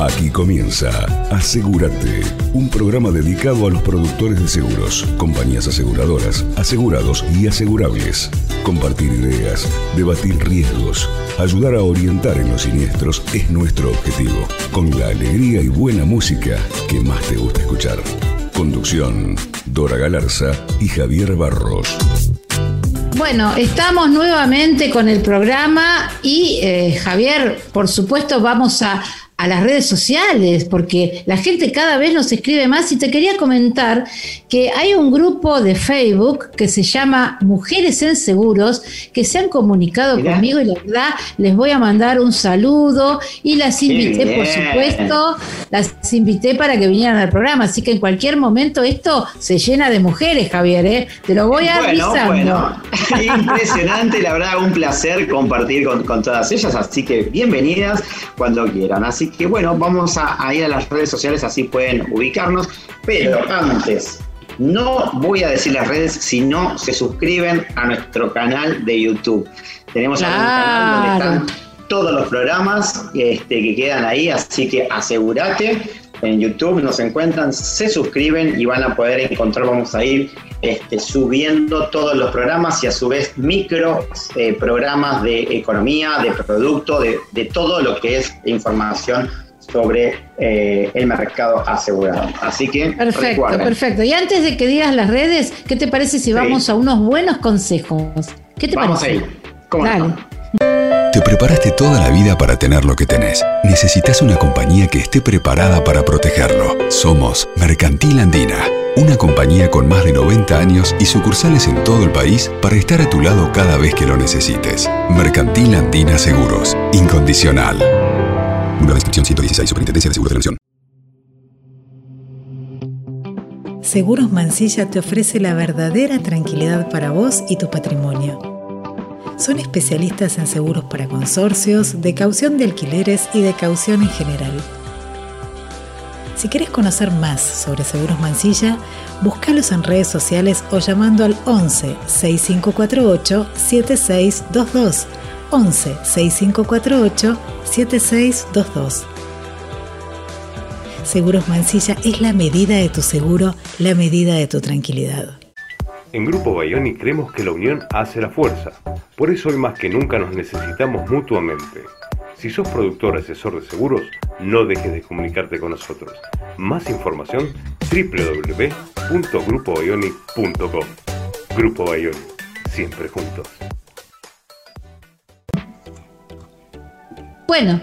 Aquí comienza Asegúrate, un programa dedicado a los productores de seguros, compañías aseguradoras, asegurados y asegurables. Compartir ideas, debatir riesgos, ayudar a orientar en los siniestros es nuestro objetivo, con la alegría y buena música que más te gusta escuchar. Conducción, Dora Galarza y Javier Barros. Bueno, estamos nuevamente con el programa y eh, Javier, por supuesto, vamos a a las redes sociales, porque la gente cada vez nos escribe más y te quería comentar que hay un grupo de Facebook que se llama Mujeres en Seguros, que se han comunicado conmigo y la verdad les voy a mandar un saludo y las invité, por supuesto, las invité para que vinieran al programa, así que en cualquier momento esto se llena de mujeres, Javier, ¿eh? te lo voy a avisar. Bueno, impresionante, la verdad, un placer compartir con, con todas ellas, así que bienvenidas cuando quieran. Así que bueno, vamos a, ir a las redes sociales, así pueden ubicarnos. Pero antes, no voy a decir las redes si no se suscriben a nuestro canal de YouTube. Tenemos un canal donde están todos los programas este, que quedan ahí, así que asegúrate. En YouTube nos encuentran, se suscriben y van a poder encontrar, vamos a ir este, subiendo todos los programas y a su vez micro eh, programas de economía, de producto, de, todo lo que es información sobre eh, el mercado asegurado. Así que perfecto, perfecto. Y antes de que digas las redes, ¿qué te parece si vamos a unos buenos consejos? ¿Qué te vamos parece? Vamos a ir. Te preparaste toda la vida para tener lo que tenés. Necesitas una compañía que esté preparada para protegerlo. Somos Mercantil Andina una compañía con más de 90 años y sucursales en todo el país para estar a tu lado cada vez que lo necesites. Mercantil Andina Seguros. Incondicional. Una descripción 116, Superintendencia de Seguros de la. Seguros Mansilla te ofrece la verdadera tranquilidad para vos y tu patrimonio. Son especialistas en seguros para consorcios, de caución de alquileres y de caución en general si quieres conocer más sobre Seguros Mansilla, búscalos en redes sociales o llamando al 11 6548 7622. 11 6548 7622. Seguros Mansilla es la medida de tu seguro, la medida de tu tranquilidad. En Grupo Bayoni creemos que la unión hace la fuerza. Por eso hoy más que nunca nos necesitamos mutuamente. Si sos productor asesor de seguros, no dejes de comunicarte con nosotros. Más información www.grupobayoni.com. Grupo Bayoni, siempre juntos. Bueno,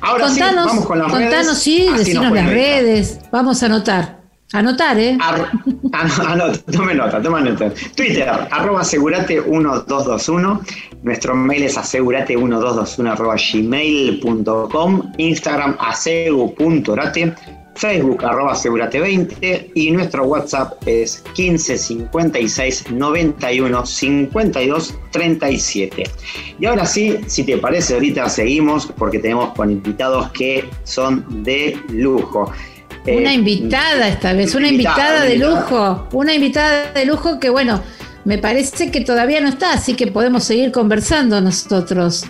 ahora contanos, sí, vamos con las contanos, redes. sí, decinos las redes, vamos a anotar. Anotar, ¿eh? tome nota, tome nota. Twitter, arroba asegurate1221. Nuestro mail es asegurate1221 arroba gmail.com. Instagram asegu.orate. Facebook arroba asegurate20 y nuestro WhatsApp es 15 56 91 52 37. Y ahora sí, si te parece, ahorita seguimos porque tenemos con invitados que son de lujo. Una invitada esta vez, una invitada, de lujo, una invitada de lujo que bueno, me parece que todavía no está, así que podemos seguir conversando nosotros.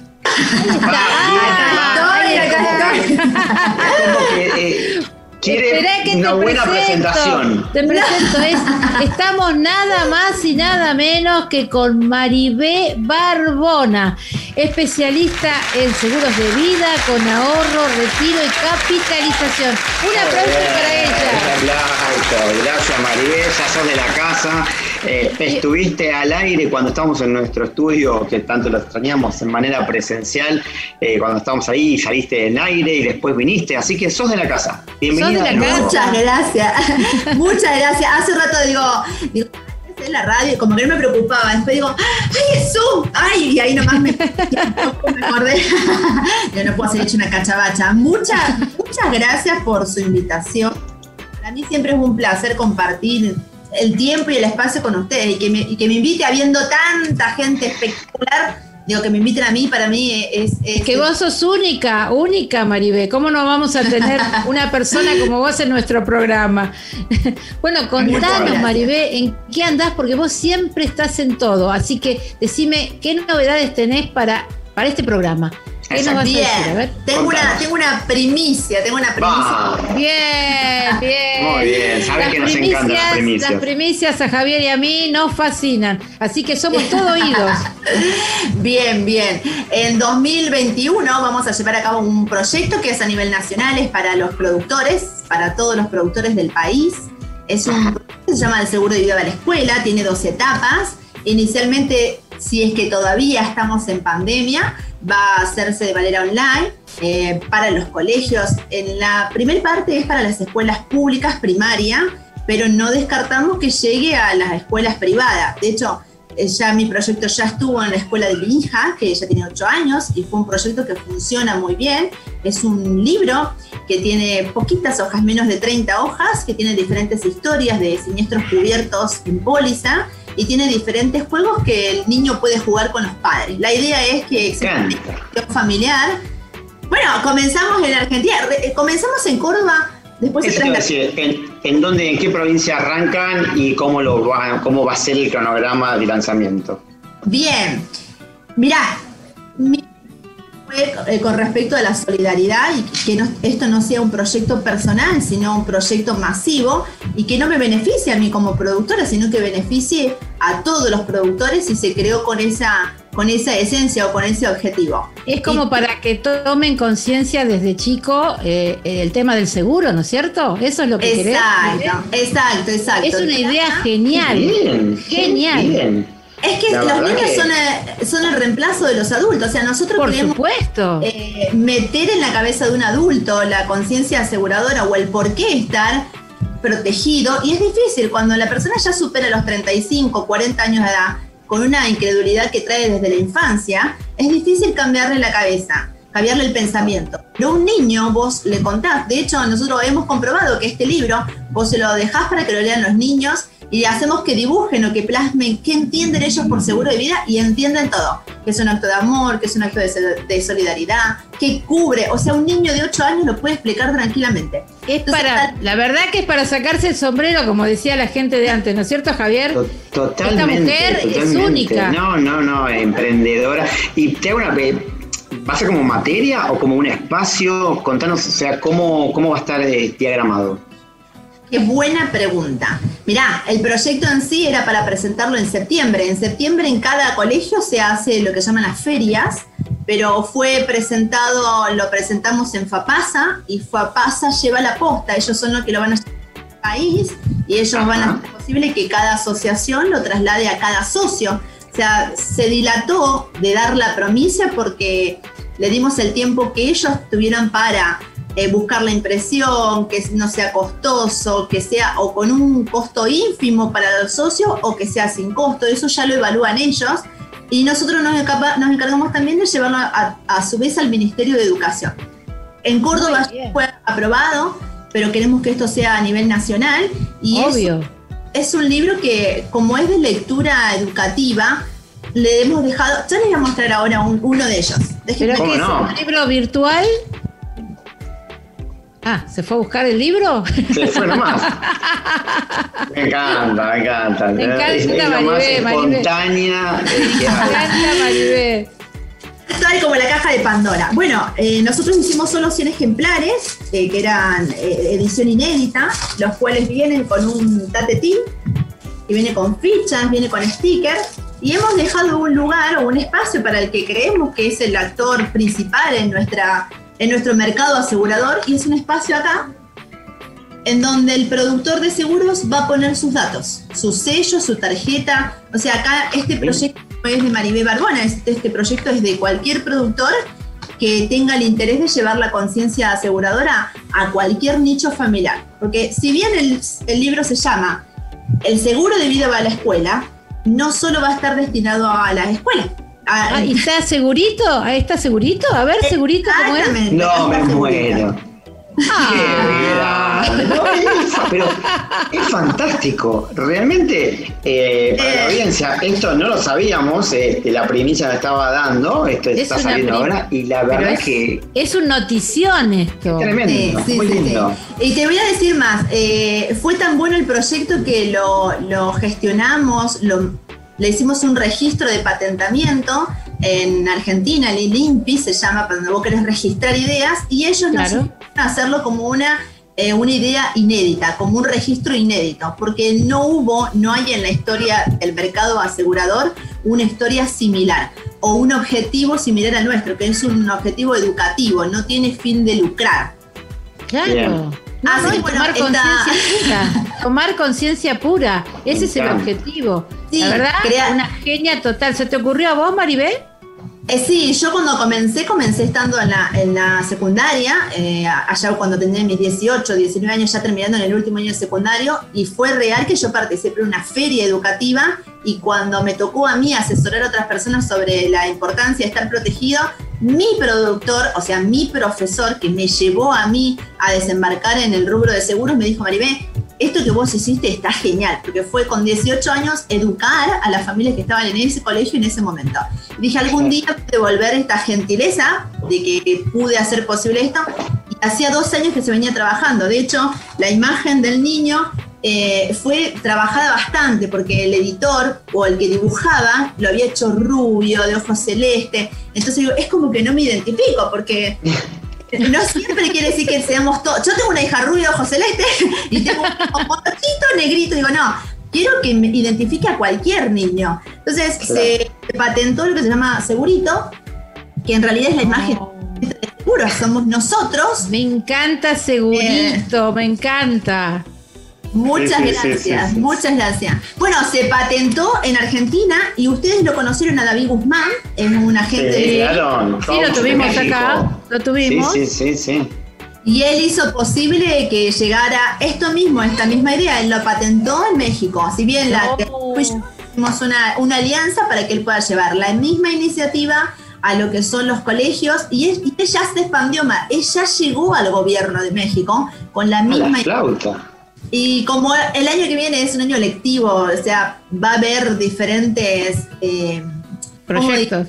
Quiere que una buena presentación. Te presento, estamos nada más y nada menos que con Maribé Barbona, especialista en seguros de vida, con ahorro, retiro y capitalización. Un aplauso para ella. Gracias Maribé, ya sos de la casa. Eh, estuviste al aire cuando estábamos en nuestro estudio, que tanto lo extrañamos en manera presencial, eh, cuando estábamos ahí, saliste del aire y después viniste, así que sos de la casa. Bienvenida. Muchas gracias. Muchas gracias. Hace rato digo, digo en la radio como que no me preocupaba. Después digo, ¡ay, es Zoom! ¡Ay! Y ahí nomás me, me acordé. Yo no puedo hacer hecho una cachabacha. Muchas, muchas gracias por su invitación. Para mí siempre es un placer compartir el tiempo y el espacio con ustedes y que me, y que me invite habiendo tanta gente espectacular digo, que me inviten a mí, para mí es... es que vos sos única, única, Maribé. ¿Cómo no vamos a tener una persona como vos en nuestro programa? bueno, contanos, Maribé, ¿en qué andás? Porque vos siempre estás en todo. Así que decime, ¿qué novedades tenés para, para este programa? ¿Qué nos vas a decir? A Bien, ver. tengo una, tengo una primicia, tengo una primicia. Bien, bien. Muy bien, saben que nos encantan las primicias. Las primicias a Javier y a mí nos fascinan, así que somos todo oídos. Bien, bien. En 2021 vamos a llevar a cabo un proyecto que es a nivel nacional, es para los productores, para todos los productores del país. Es un proyecto que se llama el Seguro de Vida de la Escuela, tiene dos etapas. Inicialmente, si es que todavía estamos en pandemia, va a hacerse de manera online eh, para los colegios. En la primera parte es para las escuelas públicas primaria, pero no descartamos que llegue a las escuelas privadas. De hecho, eh, ya mi proyecto ya estuvo en la escuela de mi hija, que ella tiene 8 años, y fue un proyecto que funciona muy bien. Es un libro que tiene poquitas hojas, menos de 30 hojas, que tiene diferentes historias de siniestros cubiertos en póliza y tiene diferentes juegos que el niño puede jugar con los padres. La idea es que exista una familiar. Bueno, comenzamos en Argentina, eh, comenzamos en Córdoba, después se decir, ¿en, en dónde, en qué provincia arrancan y cómo, lo va, cómo va a ser el cronograma de lanzamiento? Bien, mirá, mi eh, con respecto a la solidaridad y que no- esto no sea un proyecto personal, sino un proyecto masivo y que no me beneficie a mí como productora, sino que beneficie a todos los productores y se creó con esa, con esa esencia o con ese objetivo. Es como Y- para que tomen conciencia desde chico eh, el tema del seguro, ¿no es cierto? Eso es lo que querés. Exacto, exacto, exacto. Es una idea genial. Bien, Genial. Bien. Es que La los niños que- son, el, son el reemplazo de los adultos. O sea, nosotros Por queremos supuesto. eh, meter en la cabeza de un adulto la conciencia aseguradora o el por qué estar protegido. Y es difícil cuando la persona ya supera los 35, 40 años de edad, con una incredulidad que trae desde la infancia, es difícil cambiarle la cabeza, cambiarle el pensamiento. Pero un niño vos le contás, de hecho nosotros hemos comprobado que este libro vos se lo dejás para que lo lean los niños y hacemos que dibujen o que plasmen qué entienden ellos por seguro de vida y entienden todo, que es un acto de amor, que es un acto de, sol- de solidaridad, que cubre, o sea, un niño de 8 años lo puede explicar tranquilamente. Es Entonces, para, la verdad que es para sacarse el sombrero, como decía la gente de antes, ¿no es cierto, Javier? To- Totalmente. Esta mujer es totalmente. única. No, no, no, emprendedora. Y te hago una. ¿Va a ser como materia o como un espacio? Contanos, o sea, cómo, cómo va a estar eh, diagramado. Qué buena pregunta. Mirá, el proyecto en sí era para presentarlo en septiembre. En septiembre en cada colegio se hace lo que llaman las ferias, pero fue presentado, lo presentamos en FAPASA y FAPASA lleva la posta. Ellos son los que lo van a llevar al país y ellos van a hacer posible que cada asociación lo traslade a cada socio. O sea, se dilató de dar la promesa porque le dimos el tiempo que ellos tuvieran para eh, buscar la impresión, que no sea costoso, que sea o con un costo ínfimo para los socios o que sea sin costo. Eso ya lo evalúan ellos. Y nosotros nos, encapa- nos encargamos también de llevarlo a, a su vez al Ministerio de Educación. En Córdoba fue aprobado, pero queremos que esto sea a nivel nacional. Y Obvio. es un libro que, como es de lectura educativa, le hemos dejado. Yo les voy a mostrar ahora un- uno de ellos. Déjenme ¿Pero. ¿Un libro virtual? Ah, ¿se fue a buscar el libro? Se fue nomás. Me encanta, me encanta. Me encanta, es, es la más espontánea Me encanta, Maribel. Tal como la caja de Pandora. Bueno, eh, nosotros hicimos solo 100 ejemplares, eh, que eran eh, edición inédita, los cuales vienen con un tatetín, que viene con fichas, viene con stickers, y hemos dejado un lugar o un espacio para el que creemos que es el actor principal en, nuestra, en nuestro mercado asegurador, y es un espacio acá en donde el productor de seguros va a poner sus datos, su sello, su tarjeta. O sea, acá este proyecto no es de Maribé Barbona, este, este proyecto es de cualquier productor que tenga el interés de llevar la conciencia aseguradora a cualquier nicho familiar. Porque si bien el, el libro se llama El seguro de vida va a la escuela, no solo va a estar destinado a las escuelas. Ah, ¿Y está segurito? ¿Ahí está segurito? A ver, segurito, ¿cómo es? No, me muero. Ah. No, pero es fantástico. Realmente, eh, para la Eh. audiencia, esto no lo sabíamos, este, la primicia me estaba dando, esto Es está una saliendo ahora, y la verdad es, que es un notición esto. es tremendo, Sí, sí, muy sí, lindo. sí. Y te voy a decir más, eh, fue tan bueno el proyecto que lo, lo gestionamos, lo- le hicimos un registro de patentamiento en Argentina, el INPI se llama, cuando vos querés registrar ideas, y ellos nos a hacerlo como una, eh, una idea inédita, como un registro inédito, porque no hubo, no hay en la historia del mercado asegurador una historia similar o un objetivo similar al nuestro, que es un objetivo educativo, no tiene fin de lucrar. Claro. Bien. No, Así no, que, es bueno, tomar esta- conciencia pura. Tomar conciencia pura. Ese es el objetivo. Sí, la verdad, crea- una genia total. ¿Se te ocurrió a vos, Maribel? Eh, sí, yo cuando comencé, comencé estando en la, en la secundaria, eh, allá cuando tenía mis 18, 19 años, ya terminando en el último año de secundario, y fue real que yo participé en una feria educativa y cuando me tocó a mí asesorar a otras personas sobre la importancia de estar protegido, mi productor, o sea, mi profesor que me llevó a mí a desembarcar en el rubro de seguros, me dijo, Maribé, esto que vos hiciste está genial, porque fue con 18 años educar a las familias que estaban en ese colegio en ese momento. Y dije, algún día devolver esta gentileza de que pude hacer posible esto. Y hacía dos años que se venía trabajando. De hecho, la imagen del niño eh, fue trabajada bastante porque el editor o el que dibujaba lo había hecho rubio, de ojos celeste. Entonces digo, es como que no me identifico porque no siempre quiere decir que seamos todos. Yo tengo una hija rubia de ojos celeste y tengo un motorcito negrito. Digo, no, quiero que me identifique a cualquier niño. Entonces se patentó lo que se llama segurito, que en realidad es la imagen de seguro, somos nosotros. Me encanta segurito, me encanta. Muchas Sí, gracias, sí, sí. muchas gracias. Bueno, se patentó en Argentina y ustedes lo conocieron a David Guzmán, es un agente Sí, de- claro. Sí, lo tuvimos acá, lo tuvimos. Sí, sí, sí, sí. Y él hizo posible que llegara esto mismo, esta misma idea. Él lo patentó en México. Si bien la pues, hicimos una, una alianza para que él pueda llevar la misma iniciativa a lo que son los colegios y, es- y ella se expandió más. Ella llegó al gobierno de México con la A misma la flauta. Y como el año que viene es un año lectivo, o sea, va a haber diferentes eh, ¿cómo Proyectos.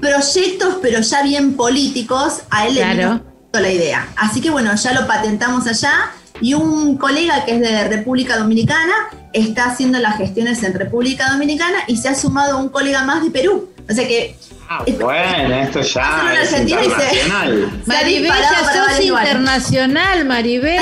proyectos, pero ya bien políticos, a él le Claro. vino la idea. Así que bueno, ya lo patentamos allá y un colega que es de República Dominicana está haciendo las gestiones en República Dominicana y se ha sumado un colega más de Perú. O sea que Ah, bueno, esto ya es internacional. Maribel, ya sos internacional, Maribel.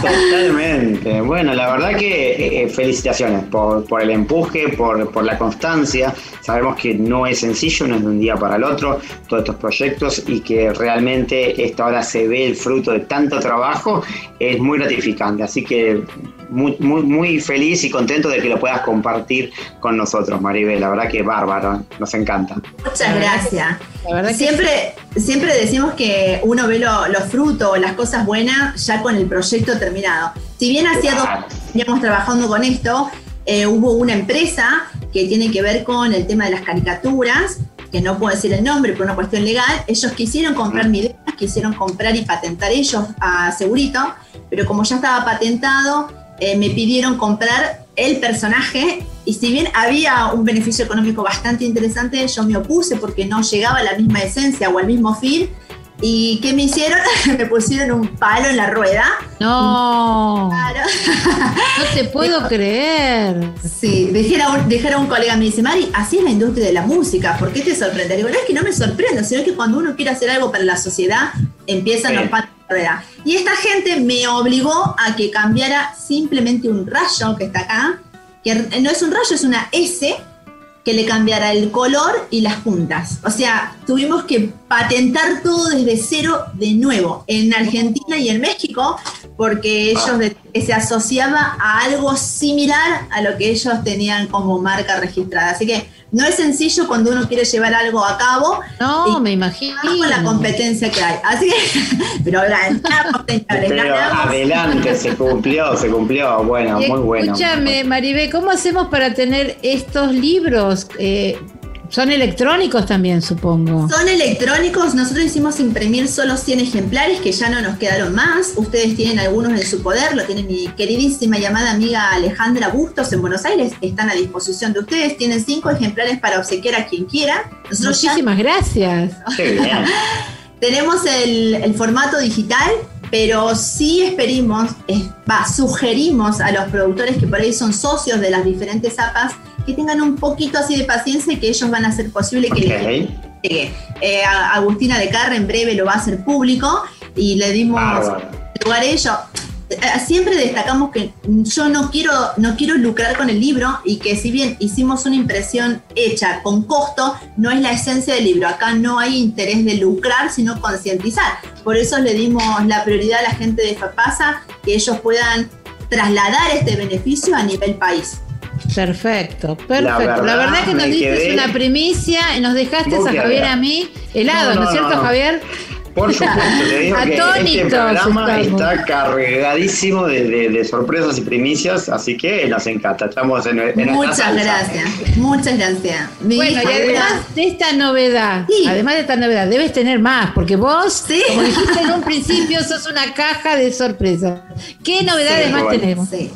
Totalmente. Bueno, la verdad que eh, felicitaciones por, por el empuje, por, por la constancia. Sabemos que no es sencillo, no es de un día para el otro, todos estos proyectos y que realmente esta hora se ve el fruto de tanto trabajo, es muy gratificante. Así que muy, muy, muy feliz y contento de que lo puedas compartir con nosotros, Maribel. La verdad que bárbaro, nos encanta. Muchas gracias. La verdad que Siempre, siempre decimos que uno ve lo- los frutos, las cosas buenas, ya con el proyecto terminado. Si bien hacía dos años veníamos trabajando con esto, eh, hubo una empresa que tiene que ver con el tema de las caricaturas, que no puedo decir el nombre por una cuestión legal. Ellos quisieron comprar mi idea, quisieron comprar y patentar ellos a Segurito, pero como ya estaba patentado, eh, me pidieron comprar el personaje y si bien había un beneficio económico bastante interesante, yo me opuse porque no llegaba a la misma esencia o al mismo fin. ¿Y qué me hicieron? me pusieron un palo en la rueda. no, Claro. no te puedo creer. Sí, dijera un, dijera un colega, me dice, Mari, así es la industria de la música, ¿por qué te sorprende? Digo, no es que no me sorprenda, sino que cuando uno quiere hacer algo para la sociedad, empiezan Sí. los palos en la rueda. Y esta gente me obligó a que cambiara simplemente un rayo que está acá, que no es un rayo, es una S, que le cambiara el color y las puntas. O sea, tuvimos que patentar todo desde cero de nuevo, en Argentina y en México, porque ellos de- se asociaba a algo similar a lo que ellos tenían como marca registrada. Así que no es sencillo cuando uno quiere llevar algo a cabo. No, y me imagino. con la competencia que hay. Así que, pero ganamos, Pero adelante, se cumplió, se cumplió. Bueno, Y muy bueno. Escúchame, Maribel, ¿cómo hacemos para tener estos libros? Eh, son electrónicos también, supongo. Son electrónicos, nosotros hicimos imprimir solo 100 ejemplares que ya no nos quedaron más. Ustedes tienen algunos en su poder, lo tiene mi queridísima llamada amiga Alejandra Bustos en Buenos Aires, están a disposición de ustedes. Tienen cinco ejemplares para obsequiar a quien quiera. Nosotros ya Muchísimas gracias. Qué bien. tenemos el, el formato digital, pero sí esperimos, sugerimos a los productores que por ahí son socios de las diferentes APAs que tengan un poquito así de paciencia y que ellos van a hacer posible que llegue. Eh, Agustina de Carre en breve lo va a hacer público y le dimos lugar a ello. Eh, siempre destacamos que yo no quiero, no quiero lucrar con el libro y que si bien hicimos una impresión hecha con costo, no es la esencia del libro. Acá no hay interés de lucrar, sino concientizar. Por eso le dimos la prioridad a la gente de FAPASA, que ellos puedan trasladar este beneficio a nivel país. Perfecto, perfecto. La verdad, que nos diste una primicia y nos dejaste a Javier a mí helado, ¿no, es cierto, Javier? Por supuesto, te digo que este programa está cargadísimo de, sorpresas y primicias, así que nos encanta. Estamos en, en Muchas gracias, muchas gracias. bueno, y además de esta novedad, además de esta novedad, debes tener más, porque vos, como dijiste en un principio, sos una caja de sorpresas. ¿Qué novedades más tenemos? Sí,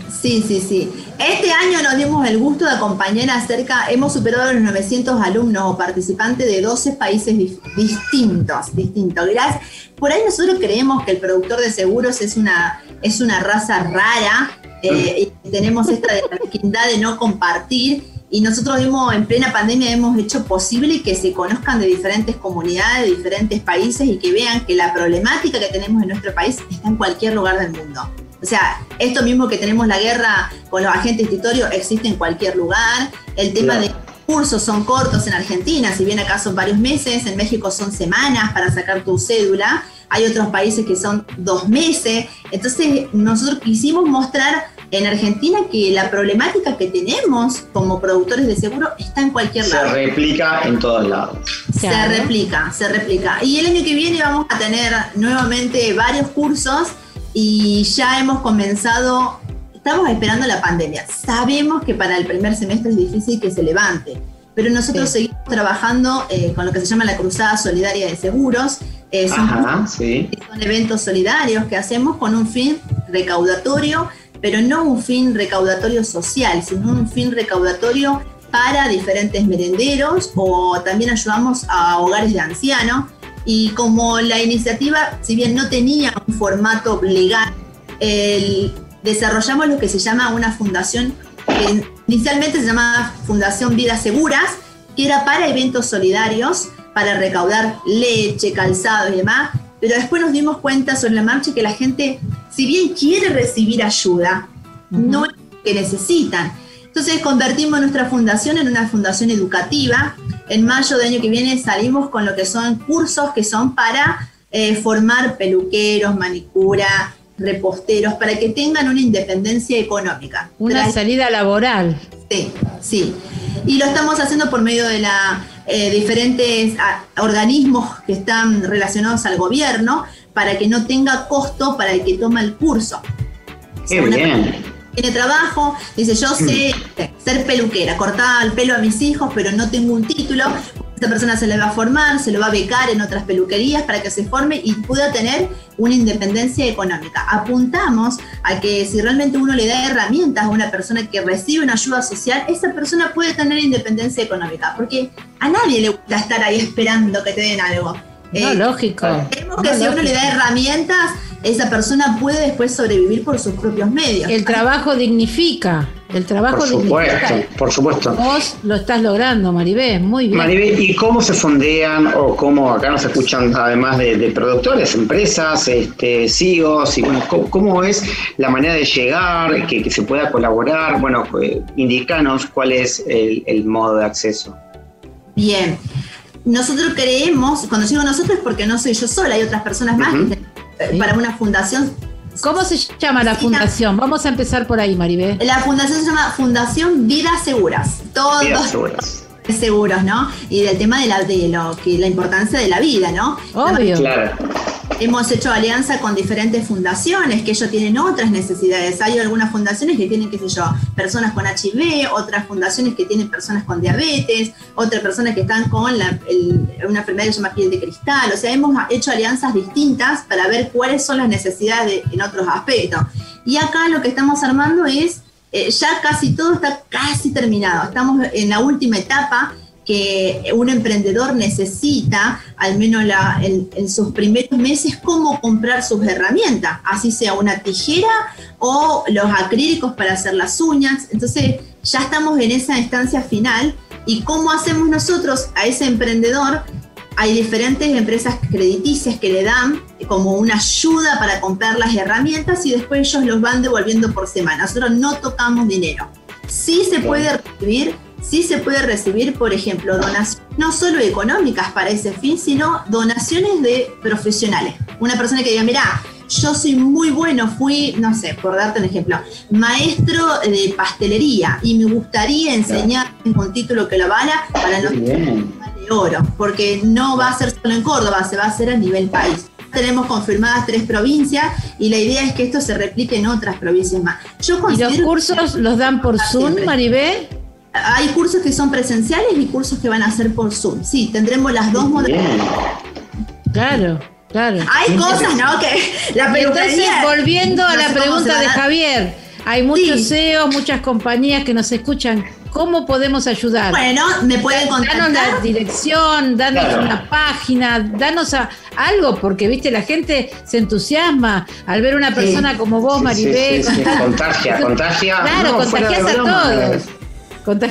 sí, sí, Este año nos dimos el gusto de acompañar acerca, hemos superado los 900 alumnos o participantes de 12 países distintos, distintos. Gracias por ahí nosotros creemos que el productor de seguros es una, es una raza rara eh, y tenemos esta de de no compartir y nosotros hemos, en plena pandemia hemos hecho posible que se conozcan de diferentes comunidades, de diferentes países y que vean que la problemática que tenemos en nuestro país está en cualquier lugar del mundo. O sea, esto mismo que tenemos la guerra con los agentes territorios existe en cualquier lugar. El tema de cursos son cortos en Argentina, si bien acá son varios meses, en México son semanas para sacar tu cédula, hay otros países que son dos meses. Entonces, nosotros quisimos mostrar en Argentina que la problemática que tenemos como productores de seguro está en cualquier lado. Se replica en todos lados. Se replica, se replica. Y el año que viene vamos a tener nuevamente varios cursos y ya hemos comenzado estamos esperando la pandemia. Sabemos que para el primer semestre es difícil que se levante, pero nosotros seguimos trabajando eh, con lo que se llama la Cruzada Solidaria de Seguros. Eh, son, son eventos solidarios que hacemos con un fin recaudatorio, pero no un fin recaudatorio social, sino un fin recaudatorio para diferentes merenderos o también ayudamos a hogares de ancianos. Y como la iniciativa, si bien no tenía un formato legal, el, desarrollamos lo que se llama una fundación, que inicialmente se llamaba Fundación Vidas Seguras, que era para eventos solidarios, para recaudar leche, calzado y demás, pero después nos dimos cuenta sobre la marcha que la gente, si bien quiere recibir ayuda, no es que necesitan. Entonces convertimos nuestra fundación en una fundación educativa. En mayo del año que viene salimos con lo que son cursos que son para eh, formar peluqueros, manicura, reposteros, para que tengan una independencia económica. Una salida laboral. Sí, sí. Y lo estamos haciendo por medio de la eh, diferentes organismos que están relacionados al gobierno para que no tenga costo para el que toma el curso. Qué bien. Tiene trabajo, dice yo sé ser peluquera, cortar el pelo a mis hijos, pero no tengo un título, esta persona se le va a formar, se lo va a becar en otras peluquerías para que se forme y pueda tener una independencia económica. Apuntamos a que si realmente uno le da herramientas a una persona que recibe una ayuda social, esa persona puede tener independencia económica, porque a nadie le gusta estar ahí esperando que te den algo. No, eh, lógico. Creemos que si uno le da herramientas, esa persona puede después sobrevivir por sus propios medios. El trabajo dignifica. El trabajo por supuesto, por supuesto. Vos lo estás logrando, Maribé, muy bien. Maribé, ¿y cómo se fondean o cómo acá nos escuchan además de, productores, empresas, este, CEOs, y bueno, ¿cómo, es la manera de llegar, que, se pueda colaborar? Bueno, eh, indicanos cuál es el, modo de acceso. Bien, nosotros creemos, cuando digo nosotros es porque no soy yo sola, hay otras personas más, para una fundación ¿Cómo se llama la fundación? Vamos a empezar por ahí, Maribel. La fundación se llama Fundación Vidas Seguras. Todos Vidas Seguras. Seguros, ¿no? Y del tema de la, de lo que la importancia de la vida, ¿no? Obvio. Claro. Hemos hecho alianza con diferentes fundaciones que ellos tienen otras necesidades. Hay algunas fundaciones que tienen, qué sé yo, personas con HIV, otras fundaciones que tienen personas con diabetes, otras personas que están con una enfermedad que se llama piel de cristal. O sea, hemos hecho alianzas distintas para ver cuáles son las necesidades en otros aspectos. Y acá lo que estamos armando es, eh, ya casi todo está casi terminado. Estamos en la última etapa que un emprendedor necesita, al menos en, sus primeros meses, cómo comprar sus herramientas, así sea una tijera o los acrílicos para hacer las uñas. Entonces ya estamos en esa instancia final y cómo hacemos nosotros a ese emprendedor hay diferentes empresas crediticias que le dan como una ayuda para comprar las herramientas y después ellos los van devolviendo por semana. Nosotros no tocamos dinero. Sí se puede recibir, sí se puede recibir, por ejemplo, donaciones no solo económicas para ese fin, sino donaciones de profesionales. Una persona que diga, mira, yo soy muy bueno, fui, no sé, por darte un ejemplo, maestro de pastelería y me gustaría enseñar un título que lo avala para los oro, porque no va a ser solo en Córdoba, se va a hacer a nivel país. Tenemos confirmadas tres provincias y la idea es que esto se replique en otras provincias más. Yo ¿Y los cursos los dan por Zoom, Maribé? Hay cursos que son presenciales y cursos que van a ser por Zoom. Sí, tendremos las dos modalidades. Claro. Claro. Hay cosas, ¿no? Que la Entonces, volviendo a la pregunta de Javier, hay muchos CEOs, muchas compañías que nos escuchan ¿Cómo podemos ayudar? Bueno, me pueden contactar. Danos la dirección, danos una página, danos algo, porque viste, la gente se entusiasma al ver una persona como vos, Maribel. contagia, contagia. Claro, contagias a todos.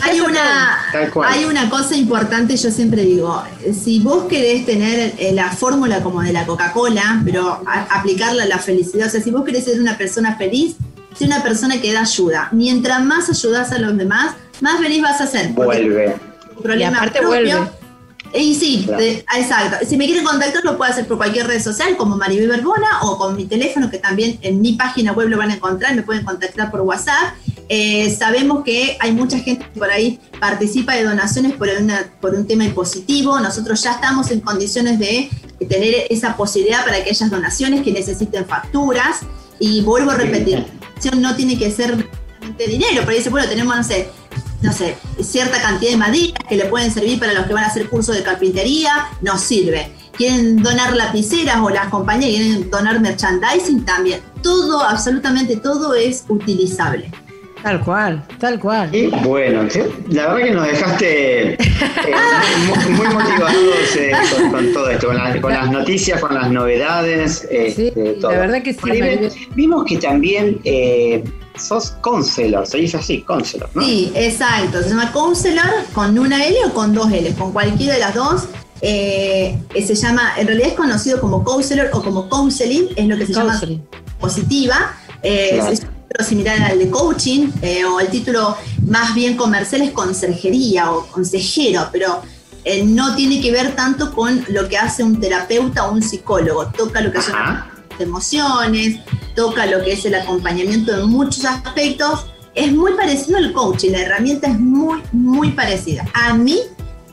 Hay una, hay una cosa importante, yo siempre digo, si vos querés tener eh, la fórmula como de la Coca-Cola, pero aplicarla a la felicidad, o sea, si vos querés ser una persona feliz, sé una persona que da ayuda. Mientras más ayudas a los demás, más feliz vas a ser. Vuelve. Problema y aparte vuelve. Y sí, exacto. Si me quieren contactar, lo puedo hacer por cualquier red social, como Maribel Verbona, o con mi teléfono, que también en mi página web lo van a encontrar, me pueden contactar por WhatsApp. Eh, sabemos que hay mucha gente que por ahí participa de donaciones por, por un tema impositivo. Nosotros ya estamos en condiciones de tener esa posibilidad para aquellas donaciones que necesiten facturas. Y vuelvo a repetir, no tiene que ser dinero, pero dice, bueno, tenemos, no sé, no sé, cierta cantidad de madera que le pueden servir para los que van a hacer cursos de carpintería, nos sirve. Quieren donar lapiceras o las compañías quieren donar merchandising también. Todo, absolutamente todo es utilizable. Tal cual, tal cual. Y bueno, la verdad que nos dejaste eh, muy, motivados eh, con, todo esto, con, las noticias, con las novedades. sí, este, la verdad que sí. vimos que también eh, sos counselor, se dice así, counselor, ¿no? Sí, exacto, se llama counselor con una L o con dos L, con cualquiera de las dos. Eh, se llama, en realidad es conocido como counselor o como counseling, es lo que se llama positiva. Eh, un título similar al de coaching, eh, o el título más bien comercial es conserjería o consejero, pero no tiene que ver tanto con lo que hace un terapeuta o un psicólogo, toca lo que son emociones, toca lo que es el acompañamiento en muchos aspectos. Es muy parecido al coaching, la herramienta es muy, muy parecida. A mí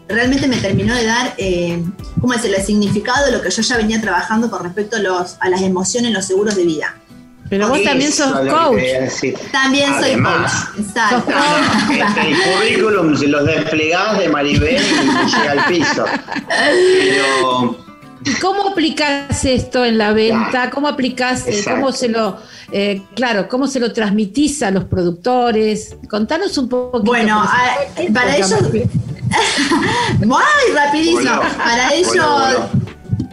realmente me terminó de dar, eh, ¿cómo decirlo?, el significado de lo que yo ya venía trabajando con respecto a, los, a las emociones en los seguros de vida. Pero vos también sos coach. También soy coach. Exacto. El currículum los desplegás de Maribel y llega al piso. Pero ¿Y cómo aplicás esto en la venta? ¿Cómo aplicás, eh, cómo se lo, eh, claro, cómo se lo transmitís a los productores? Contanos un poco. Bueno, para ellos, muy rapidísimo, para ellos,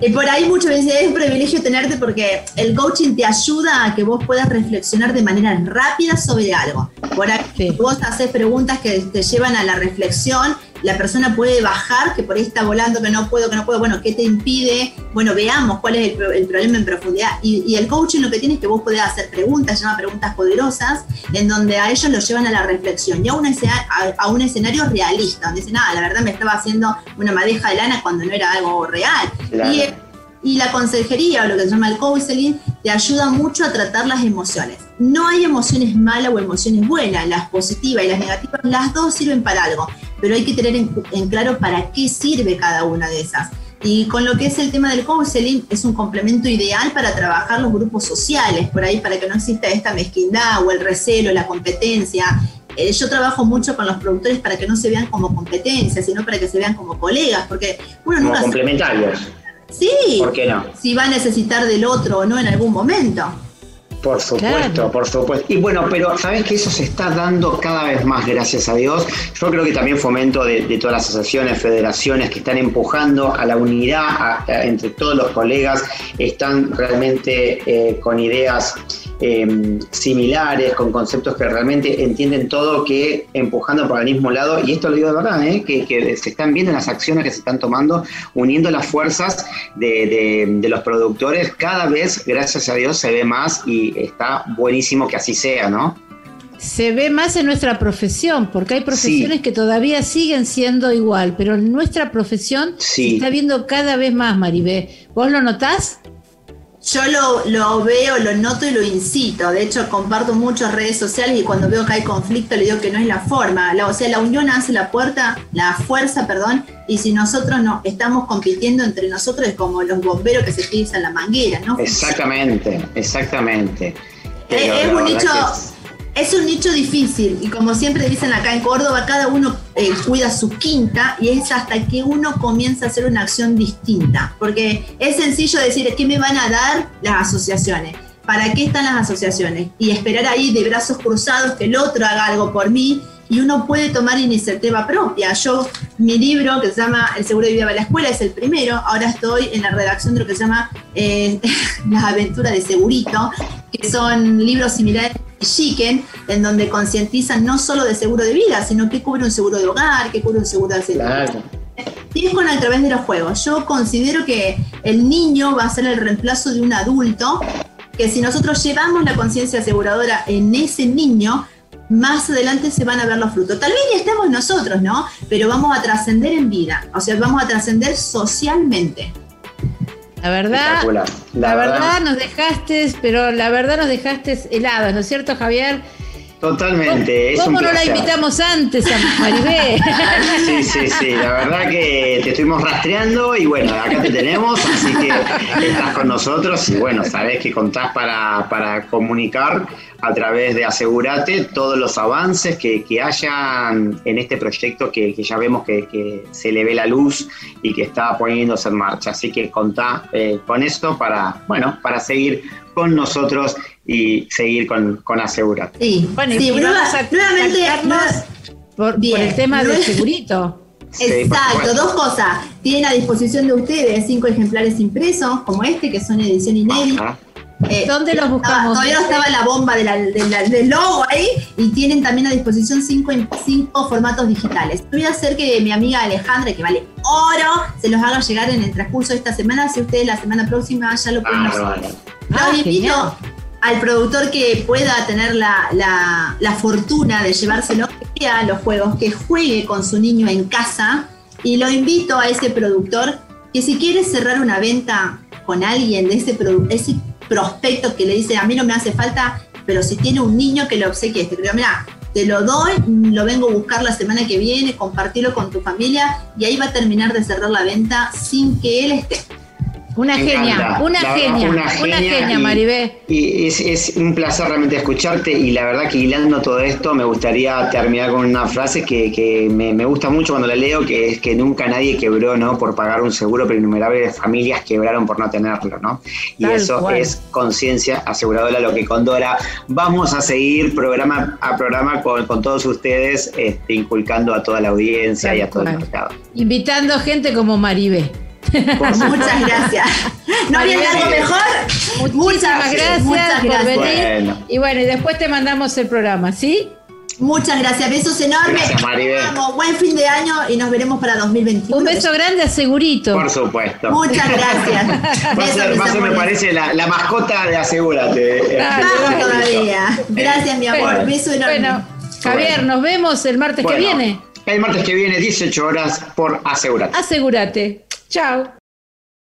y por ahí mucho veces es un privilegio tenerte porque el coaching te ayuda a que vos puedas reflexionar de manera rápida sobre algo. Por ahí vos haces preguntas que te llevan a la reflexión la persona puede bajar, que por ahí está volando, que no puedo, que no puedo, bueno, ¿qué te impide? Bueno, veamos cuál es el, problema en profundidad. Y, el coaching lo que tiene es que vos podés hacer preguntas, llama preguntas poderosas, en donde a ellos los llevan a la reflexión y a un, a, un escenario realista, donde dicen, ah, la verdad me estaba haciendo una madeja de lana cuando no era algo real. Y, y la consejería, o lo que se llama el counseling, te ayuda mucho a tratar las emociones. No hay emociones malas o emociones buenas, las positivas y las negativas, las dos sirven para algo pero hay que tener en, claro para qué sirve cada una de esas. Y con lo que es el tema del counseling, es un complemento ideal para trabajar los grupos sociales, por ahí para que no exista esta mezquindad o el recelo, la competencia. Eh, yo trabajo mucho con los productores para que no se vean como competencia, sino para que se vean como colegas, porque uno como nunca complementarios. Sí. ¿Por qué no? Si va a necesitar del otro o no en algún momento. Por supuesto, por supuesto. Y bueno, pero sabes que eso se está dando cada vez más, gracias a Dios. Yo creo que también fomento de, todas las asociaciones, federaciones que están empujando a la unidad entre todos los colegas, están realmente eh, con ideas eh, similares, con conceptos que realmente entienden todo, que empujando por el mismo lado, y esto lo digo de verdad, ¿eh? que, se están viendo las acciones que se están tomando, uniendo las fuerzas de, los productores, cada vez, gracias a Dios, se ve más y está buenísimo que así sea, ¿no? se ve más en nuestra profesión, porque hay profesiones que todavía siguen siendo igual, pero en nuestra profesión se está viendo cada vez más, Maribé. ¿Vos lo notás? Yo lo, veo, lo noto y lo incito. De hecho, comparto muchas redes sociales y cuando veo que hay conflicto le digo que no es la forma. o sea, la unión hace la puerta, la fuerza, perdón, y si nosotros no estamos compitiendo entre nosotros es como los bomberos que se utilizan la manguera, ¿no? Exactamente, exactamente. es un nicho es un nicho difícil y como siempre dicen acá en Córdoba, cada uno eh, cuida su quinta y es hasta que uno comienza a hacer una acción distinta. Porque es sencillo decir, ¿qué me van a dar las asociaciones? ¿Para qué están las asociaciones? Y esperar ahí de brazos cruzados que el otro haga algo por mí y uno puede tomar iniciativa propia. Yo, mi libro que se llama El seguro de vida para la escuela es el primero, ahora estoy en la redacción de lo que se llama eh, Las aventuras de Segurito, que son libros similares a Chicken, en donde concientizan no solo de seguro de vida, sino que cubre un seguro de hogar, que cubre un seguro de salud. Y es con a través de los juegos. Yo considero que el niño va a ser el reemplazo de un adulto, que si nosotros llevamos la conciencia aseguradora en ese niño, más adelante se van a ver los frutos. Tal vez ya estemos nosotros, ¿no? Pero vamos a trascender en vida, o sea, vamos a trascender socialmente. La verdad, la, verdad, nos dejaste, pero la verdad nos dejaste helados, ¿no es cierto, Javier? Totalmente. ¿Cómo, no la invitamos antes a Maribé? sí, sí, sí. La verdad que te estuvimos rastreando y bueno, acá te tenemos, así que estás con nosotros y bueno, sabés que contás para, para comunicar a través de Asegurate todos los avances que, que hayan en este proyecto que, ya vemos que, se le ve la luz y que está poniéndose en marcha. Así que contá eh, con esto para, bueno, para seguir con nosotros y seguir con, con Asegurate. Sí, bueno, y vamos a nuevamente por, por, el tema del segurito. Exacto, dos cosas. Tienen a disposición de ustedes cinco ejemplares impresos, como este, que son edición inédita. Eh, ¿Dónde los buscamos? todavía no estaba la bomba del logo ahí y tienen también a disposición cinco, cinco formatos digitales. Voy a hacer que mi amiga Alejandra, que vale oro, se los haga llegar en el transcurso de esta semana. Si ustedes la semana próxima ya lo pueden hacer. Ah, invito al productor que pueda tener la, la, fortuna de llevárselo a los juegos, que juegue con su niño en casa. Y lo invito a ese productor que si quiere cerrar una venta con alguien de ese, ese prospecto que le dice, a mí no me hace falta, pero si tiene un niño que lo obsequie este, pero mira, te lo doy, lo vengo a buscar la semana que viene, compartirlo con tu familia y ahí va a terminar de cerrar la venta sin que él esté. Una genia, una genia, una genia, Maribé. Y es, un placer realmente escucharte y la verdad que hilando todo esto me gustaría terminar con una frase que, me, gusta mucho cuando la leo, que es que nunca nadie quebró ¿no? por pagar un seguro, pero innumerables familias quebraron por no tenerlo. ¿no? Y eso es conciencia aseguradora, lo que Condora vamos a seguir programa a programa con, todos ustedes, este, inculcando a toda la audiencia y a todo el mercado. Invitando gente como Maribé. Muchas gracias. ¿No había algo mejor? Muchas gracias, por venir. Y bueno, y después te mandamos el programa, ¿sí? Muchas gracias, besos enormes. buen fin de año y nos veremos para 2021. Un beso grande a Segurito. Por supuesto. Muchas gracias. Más me parece la, la, mascota de Asegúrate. Vamos todavía. Gracias, mi amor. beso enorme. Bueno, Javier, nos vemos el martes que viene. El martes que viene, 18 horas por Asegúrate. Asegúrate. Tchau!